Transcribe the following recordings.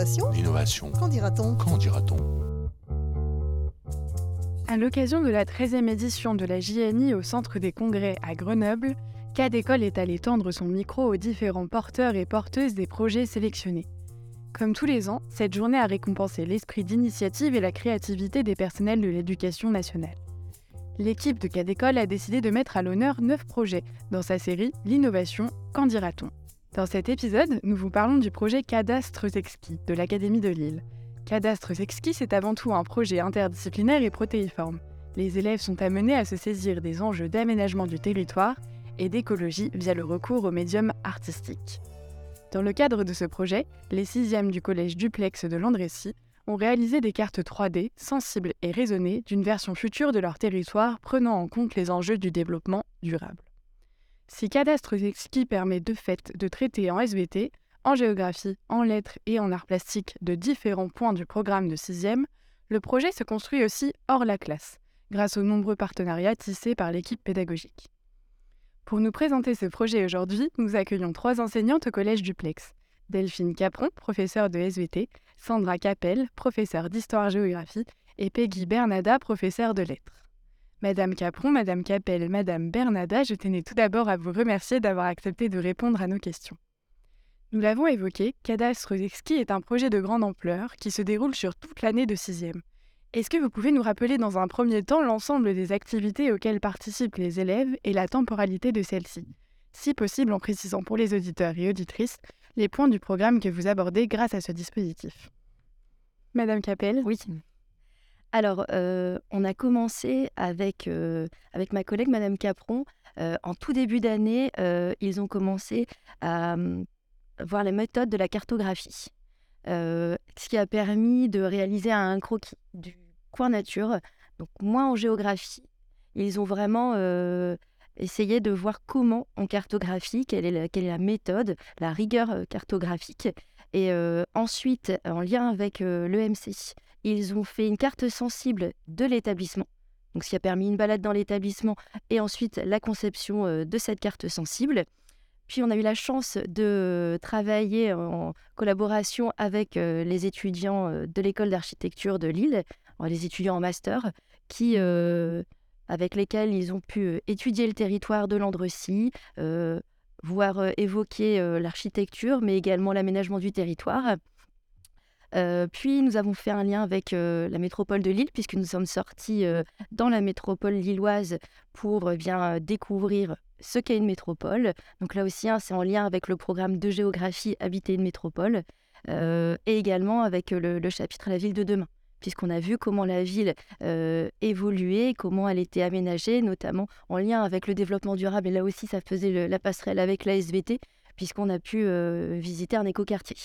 L'innovation L'innovation. Qu'en dira-t-on? Qu'en dira-t-on? À l'occasion de la 13e édition de la JNI au Centre des Congrès à Grenoble, Cadécole est allé tendre son micro aux différents porteurs et porteuses des projets sélectionnés. Comme tous les ans, cette journée a récompensé l'esprit d'initiative et la créativité des personnels de l'éducation nationale. L'équipe de Cadécole a décidé de mettre à l'honneur 9 projets dans sa série L'innovation, qu'en dira-t-on? Dans cet épisode, nous vous parlons du projet Cadastres Exquis de l'Académie de Lille. Cadastres Exquis, c'est avant tout un projet interdisciplinaire et protéiforme. Les élèves sont amenés à se saisir des enjeux d'aménagement du territoire et d'écologie via le recours aux médiums artistiques. Dans le cadre de ce projet, les sixièmes du collège Duplex de Landrécy ont réalisé des cartes 3D sensibles et raisonnées d'une version future de leur territoire prenant en compte les enjeux du développement durable. Si Cadastres Exquis permet de fait de traiter en SVT, en géographie, en lettres et en arts plastiques de différents points du programme de 6e, le projet se construit aussi hors la classe, grâce aux nombreux partenariats tissés par l'équipe pédagogique. Pour nous présenter ce projet aujourd'hui, nous accueillons trois enseignantes au collège Duplex. Delphine Capron, professeure de SVT, Sandra Capel, professeure d'histoire-géographie, et Peggy Bernada, professeure de lettres. Madame Capron, Madame Capel, Madame Bernada, je tenais tout d'abord à vous remercier d'avoir accepté de répondre à nos questions. Nous l'avons évoqué, Cadastre Exquis est un projet de grande ampleur qui se déroule sur toute l'année de sixième. Est-ce que vous pouvez nous rappeler dans un premier temps l'ensemble des activités auxquelles participent les élèves et la temporalité de celles-ci? Si possible, en précisant pour les auditeurs et auditrices les points du programme que vous abordez grâce à ce dispositif. Madame Capel? Oui. Alors, on a commencé avec, avec ma collègue Madame Capron. En tout début d'année, ils ont commencé à voir les méthodes de la cartographie. ce qui a permis de réaliser un croquis du coin nature, donc moins en géographie. Ils ont vraiment essayé de voir comment on cartographie, quelle est la, quelle est la méthode, la rigueur cartographique. Et ensuite, en lien avec l'EMC, ils ont fait une carte sensible de l'établissement, donc ce qui a permis une balade dans l'établissement et ensuite la conception de cette carte sensible. Puis on a eu la chance de travailler en collaboration avec les étudiants de l'école d'architecture de Lille, les étudiants en master, qui, avec lesquels ils ont pu étudier le territoire de l'Andrecy, voire évoquer l'architecture, mais également l'aménagement du territoire. Euh, puis nous avons fait un lien avec euh, la métropole de Lille, puisque nous sommes sortis euh, dans la métropole lilloise pour bien découvrir ce qu'est une métropole. Donc là aussi, hein, c'est en lien avec le programme de géographie Habiter une métropole, et également avec le, chapitre La ville de demain, puisqu'on a vu comment la ville évoluait, comment elle était aménagée, notamment en lien avec le développement durable. Et là aussi, ça faisait la passerelle avec la SVT, puisqu'on a pu visiter un écoquartier.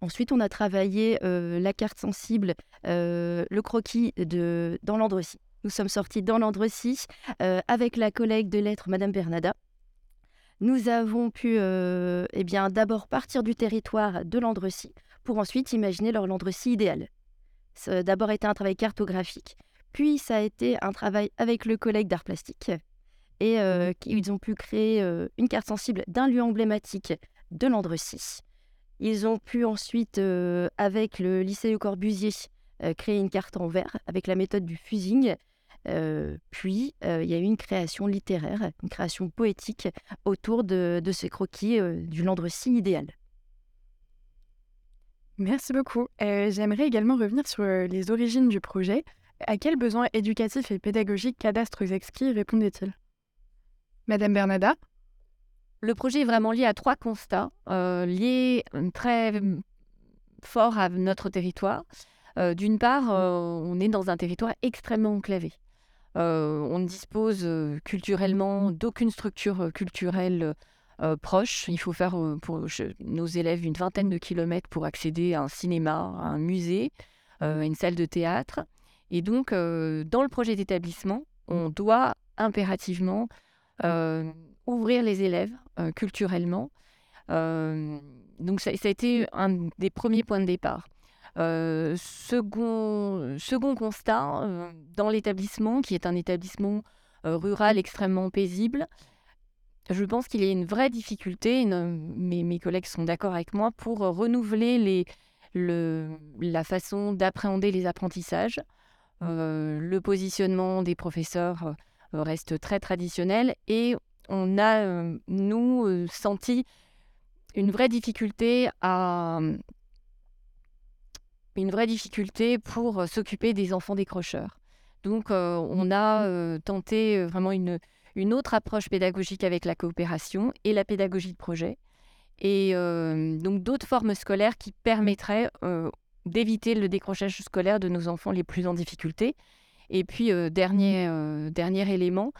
Ensuite, on a travaillé la carte sensible, le croquis de, dans l'Andrecy. Nous sommes sortis dans l'Andrecy avec la collègue de lettres, Madame Bernada. Nous avons pu eh bien, d'abord partir du territoire de l'Andrecy pour ensuite imaginer leur Landrecy idéal. Ça a d'abord été un travail cartographique, puis ça a été un travail avec le collègue d'art plastique. Et mmh ils ont pu créer une carte sensible d'un lieu emblématique de l'Andrecy. Ils ont pu ensuite, euh, avec le lycée Le Corbusier, euh, créer une carte en verre avec la méthode du fusing. Euh, puis, il y a eu une création littéraire, une création poétique autour de, de ces croquis du Landrecy idéal. Merci beaucoup. J'aimerais également revenir sur les origines du projet. À quels besoins éducatifs et pédagogiques Cadastres Exquis répondait-il? Madame Bernada? Le projet est vraiment lié à trois constats, euh, liés euh, très euh, fort à notre territoire. D'une part, on est dans un territoire extrêmement enclavé. on ne dispose culturellement d'aucune structure culturelle proche. Il faut faire pour nos élèves une vingtaine de kilomètres pour accéder à un cinéma, à un musée, à une salle de théâtre. Et donc, dans le projet d'établissement, on doit impérativement ouvrir les élèves euh, culturellement. Euh, donc ça, a été un des premiers points de départ. Euh, second, second constat, dans l'établissement, qui est un établissement rural extrêmement paisible, je pense qu'il y a une vraie difficulté, mes, mes collègues sont d'accord avec moi, pour renouveler les, la façon d'appréhender les apprentissages. le positionnement des professeurs reste très traditionnel et on a, nous, senti une vraie difficulté à une vraie difficulté pour s'occuper des enfants décrocheurs. Donc, on a tenté vraiment une, une autre approche pédagogique avec la coopération et la pédagogie de projet. Et donc, d'autres formes scolaires qui permettraient d'éviter le décrochage scolaire de nos enfants les plus en difficulté. Et puis, dernier, dernier élément,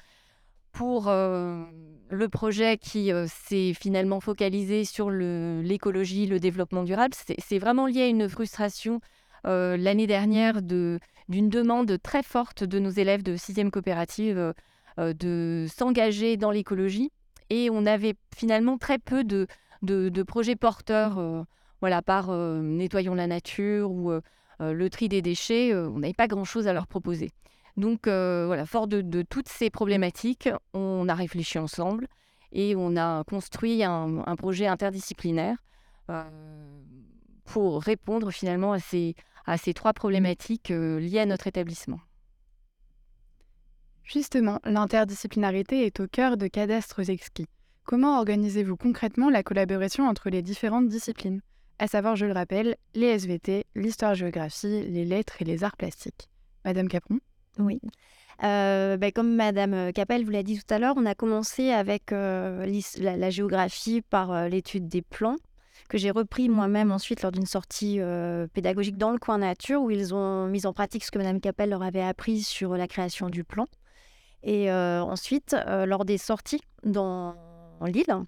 pour le projet qui s'est finalement focalisé sur l'écologie, le, développement durable, c'est vraiment lié à une frustration l'année dernière d'une demande très forte de nos élèves de 6e coopérative de s'engager dans l'écologie. Et on avait finalement très peu de, de, projets porteurs, voilà, par Nettoyons la nature ou le tri des déchets. on n'avait pas grand-chose à leur proposer. Donc voilà, fort de, toutes ces problématiques, on a réfléchi ensemble et on a construit un, projet interdisciplinaire pour répondre finalement à ces, trois problématiques liées à notre établissement. Justement, l'interdisciplinarité est au cœur de Cadastres Exquis. Comment organisez-vous concrètement la collaboration entre les différentes disciplines? À savoir, je le rappelle, les SVT, l'histoire-géographie, les lettres et les arts plastiques. Madame Capron? Oui. Euh, ben, comme Madame euh, Capel vous l'a dit tout à l'heure, on a commencé avec euh, la, géographie par l'étude des plans, que j'ai repris moi-même ensuite lors d'une sortie pédagogique dans le coin nature, où ils ont mis en pratique ce que Madame Capel leur avait appris sur la création du plan. Et ensuite, lors des sorties dans l'île,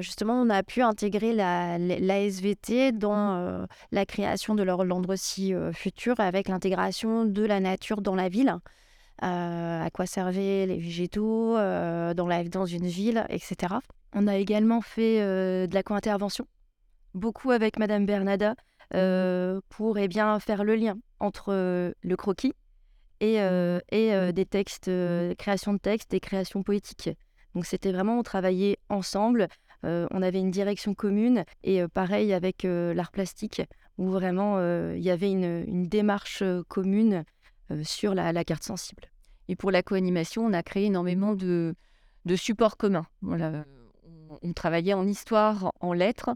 justement, on a pu intégrer la, SVT dans mmh. la création de leur landrecie future avec l'intégration de la nature dans la ville. à quoi servaient les végétaux dans, la, dans une ville, etc. On a également fait de la co-intervention, beaucoup avec Madame Bernada, mmh. pour eh bien, faire le lien entre le croquis et, et des textes, création de textes et création poétique. Donc c'était vraiment, on travaillait ensemble, euh, on avait une direction commune et euh, pareil avec euh, l'art plastique où vraiment il y avait une, démarche commune sur la, carte sensible. Et pour la co-animation, on a créé énormément de, supports communs. On, travaillait en histoire, en lettres,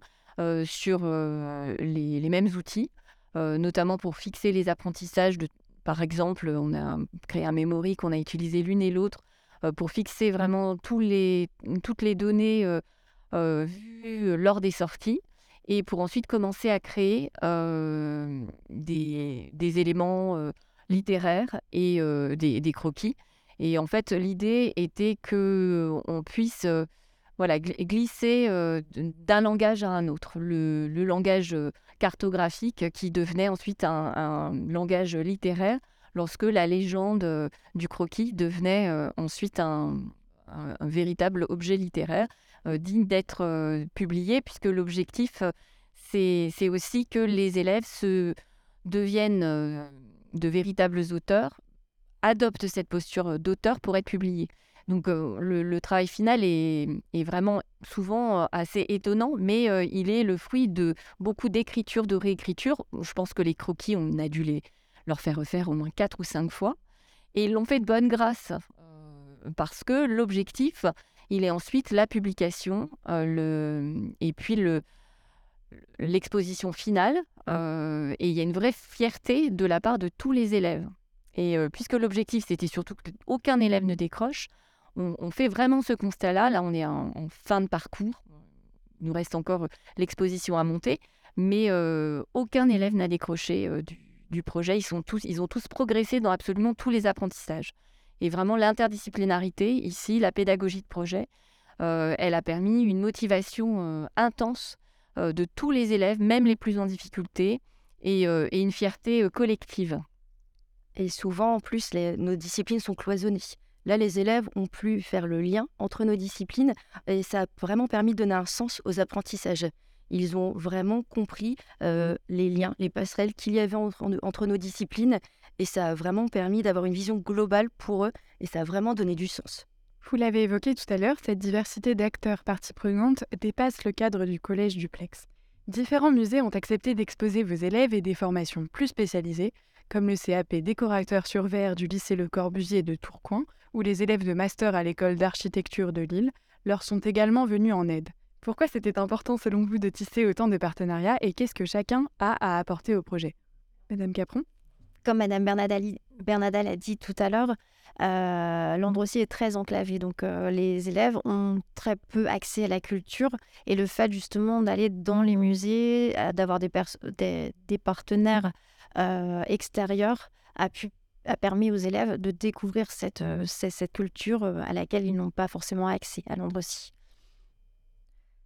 sur les, mêmes outils, notamment pour fixer les apprentissages. Par exemple, on a créé un memory qu'on a utilisé l'une et l'autre pour fixer vraiment toutes les données euh, euh, vues lors des sorties et pour ensuite commencer à créer des, éléments littéraires et des, croquis. Et en fait, l'idée était que on puisse voilà, glisser d'un langage à un autre. Le, langage cartographique qui devenait ensuite un langage littéraire lorsque la légende euh, du croquis devenait euh, ensuite un, véritable objet littéraire euh, digne d'être publié, puisque l'objectif, c'est aussi que les élèves se deviennent de véritables auteurs, adoptent cette posture d'auteur pour être publiés. Donc le, travail final est, vraiment souvent assez étonnant, mais il est le fruit de beaucoup d'écriture, de réécriture. Je pense que les croquis, on a dû les, leur faire refaire au moins quatre ou cinq fois. Et ils l'ont fait de bonne grâce, euh, parce que l'objectif, il est ensuite la publication euh, le... et puis le... l'exposition finale. Euh, et il y a une vraie fierté de la part de tous les élèves. Et puisque l'objectif, c'était surtout qu'aucun élève ne décroche, on, fait vraiment ce constat-là. Là, on est en, fin de parcours. Il nous reste encore l'exposition à monter, mais aucun élève n'a décroché du, du projet, ils, sont tous, ils ont tous progressé dans absolument tous les apprentissages. Et vraiment, l'interdisciplinarité, ici, la pédagogie de projet, euh, elle a permis une motivation euh, intense euh, de tous les élèves, même les plus en difficulté, et, une fierté collective. Et souvent, en plus, nos disciplines sont cloisonnées. Là, les élèves ont pu faire le lien entre nos disciplines et ça a vraiment permis de donner un sens aux apprentissages. Ils ont vraiment compris euh, les liens, les passerelles qu'il y avait entre, nos disciplines. Et ça a vraiment permis d'avoir une vision globale pour eux. Et ça a vraiment donné du sens. Vous l'avez évoqué tout à l'heure, cette diversité d'acteurs parties prenantes dépasse le cadre du collège duplex. Différents musées ont accepté d'exposer vos élèves et des formations plus spécialisées, comme le CAP décorateur sur verre du lycée Le Corbusier de Tourcoing ou les élèves de master à l'école d'architecture de Lille, leur sont également venus en aide. Pourquoi c'était important selon vous de tisser autant de partenariats et qu'est-ce que chacun a à apporter au projet? Madame Capron? Comme Madame Bernadal a dit tout à l'heure, euh, Landrecy est très enclavé, donc euh, les élèves ont très peu accès à la culture et le fait justement d'aller dans les musées, euh, d'avoir des, partenaires euh, extérieurs a permis aux élèves de découvrir cette, cette, culture à laquelle ils n'ont pas forcément accès à Landrecy.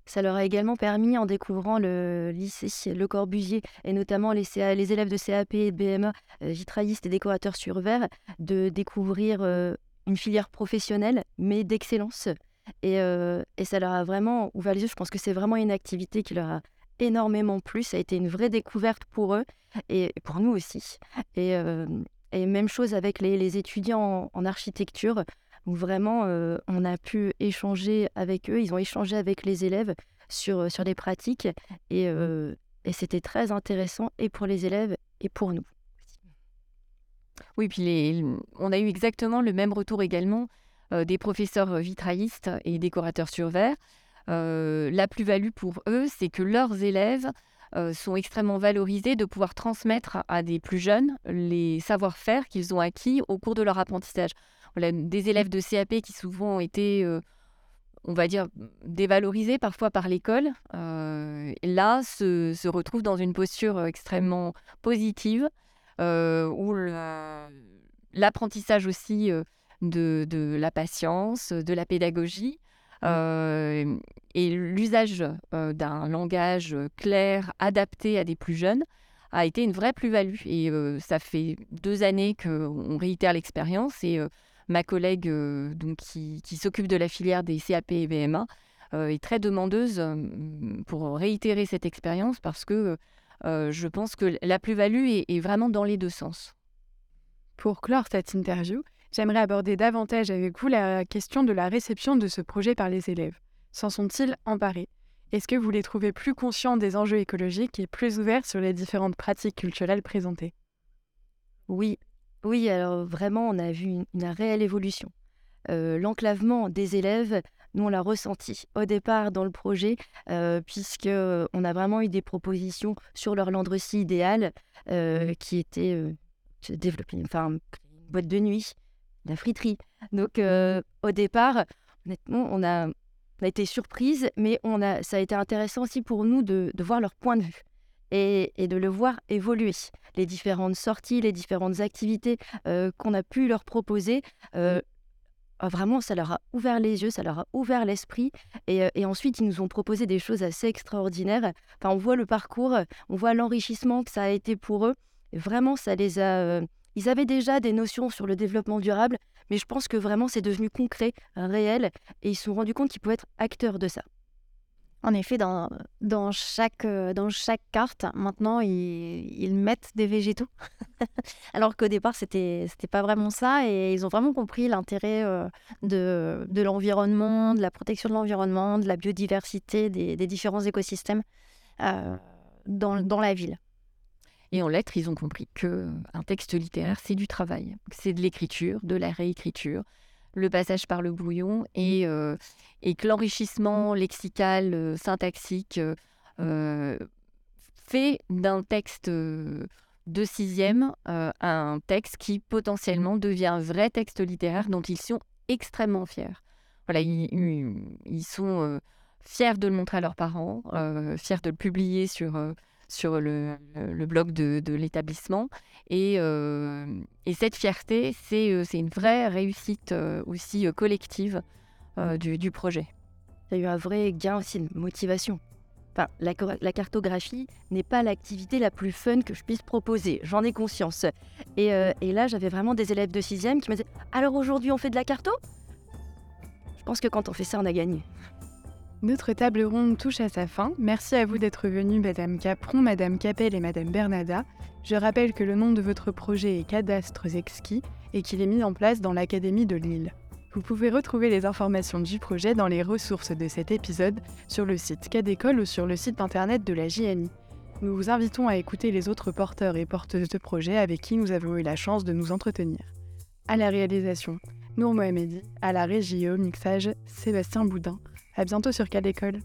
Ça leur a également permis, en découvrant le lycée Le Corbusier, et notamment les, élèves de CAP et de BMA, euh, vitraillistes et décorateurs sur verre, de découvrir euh, une filière professionnelle, mais d'excellence. Et, euh, et, ça leur a vraiment ouvert les yeux. Je pense que c'est vraiment une activité qui leur a énormément plu. Ça a été une vraie découverte pour eux et pour nous aussi. Et, même chose avec les, étudiants en architecture où vraiment euh, on a pu échanger avec eux, ils ont échangé avec les élèves sur, euh, sur des pratiques et, euh, et c'était très intéressant et pour les élèves et pour nous. Oui, puis les, on a eu exactement le même retour également des professeurs vitraillistes et décorateurs sur verre. la plus-value pour eux, c'est que leurs élèves sont extrêmement valorisés de pouvoir transmettre à des plus jeunes les savoir-faire qu'ils ont acquis au cours de leur apprentissage des élèves de CAP qui souvent ont été, euh, on va dire, dévalorisés parfois par l'école, euh, là se, retrouvent dans une posture euh, extrêmement positive, où l'apprentissage aussi de, la patience, de la pédagogie, et l'usage d'un langage clair, adapté à des plus jeunes, a été une vraie plus-value. Et ça fait deux années qu'on réitère l'expérience et ma collègue euh, donc, qui, s'occupe de la filière des CAP et BMA euh, est très demandeuse euh, pour réitérer cette expérience parce que je pense que la plus-value est, est, vraiment dans les deux sens. Pour clore cette interview, j'aimerais aborder davantage avec vous la question de la réception de ce projet par les élèves. S'en sont-ils emparés? Est-ce que vous les trouvez plus conscients des enjeux écologiques et plus ouverts sur les différentes pratiques culturelles présentées? Oui, oui, alors vraiment, on a vu une, réelle évolution. L'enclavement des élèves, nous, on l'a ressenti au départ dans le projet, puisque on a vraiment eu des propositions sur leur landrecie idéale, qui était développer enfin, une boîte de nuit, la friterie. Donc, au départ, honnêtement, on a, été surprise, mais on a, ça a été intéressant aussi pour nous de voir leur point de vue et, de le voir évoluer. Les différentes sorties, les différentes activités euh, qu'on a pu leur proposer, euh, ah, vraiment, ça leur a ouvert les yeux, ça leur a ouvert l'esprit. Et, euh, et, ensuite, ils nous ont proposé des choses assez extraordinaires. Enfin, on voit le parcours, on voit l'enrichissement que ça a été pour eux. vraiment, ça les a. ils avaient déjà des notions sur le développement durable, mais je pense que vraiment, c'est devenu concret, réel, et ils se sont rendus compte qu'ils pouvaient être acteurs de ça. En effet, dans, dans, chaque, euh, dans chaque carte, maintenant, ils, mettent des végétaux. Alors qu'au départ, c'était n'était pas vraiment ça. Et ils ont vraiment compris l'intérêt euh, de, l'environnement, de la protection de l'environnement, de la biodiversité, des, des différents écosystèmes euh, dans, dans la ville. Et en lettres, ils ont compris que un texte littéraire, c'est du travail, c'est de l'écriture, de la réécriture, le passage par le brouillon et, mmh. euh, et que l'enrichissement lexical, euh, syntaxique euh, fait d'un texte de sixième un texte qui potentiellement devient un vrai texte littéraire dont ils sont extrêmement fiers. Voilà, ils, sont fiers de le montrer à leurs parents, fiers de le publier sur sur le, blog de, l'établissement. Et, euh, et, cette fierté, c'est euh, une vraie réussite euh, aussi collective du, du, projet. Il y a eu un vrai gain aussi de motivation. Enfin, la, la cartographie n'est pas l'activité la plus fun que je puisse proposer, j'en ai conscience. Et, et là, j'avais vraiment des élèves de 6e qui me disaient Alors aujourd'hui, on fait de la carto? Je pense que quand on fait ça, on a gagné. Notre table ronde touche à sa fin. Merci à vous d'être venus, Madame Capron, Madame Capel et Madame Bernada. Je rappelle que le nom de votre projet est Cadastres Exquis et qu'il est mis en place dans l'Académie de Lille. Vous pouvez retrouver les informations du projet dans les ressources de cet épisode sur le site Cadécole ou sur le site internet de la JNI. Nous vous invitons à écouter les autres porteurs et porteuses de projets avec qui nous avons eu la chance de nous entretenir. À la réalisation, Nour Mohamedi, à la régie et au mixage, Sébastien Boudin. À bientôt sur Cadécole.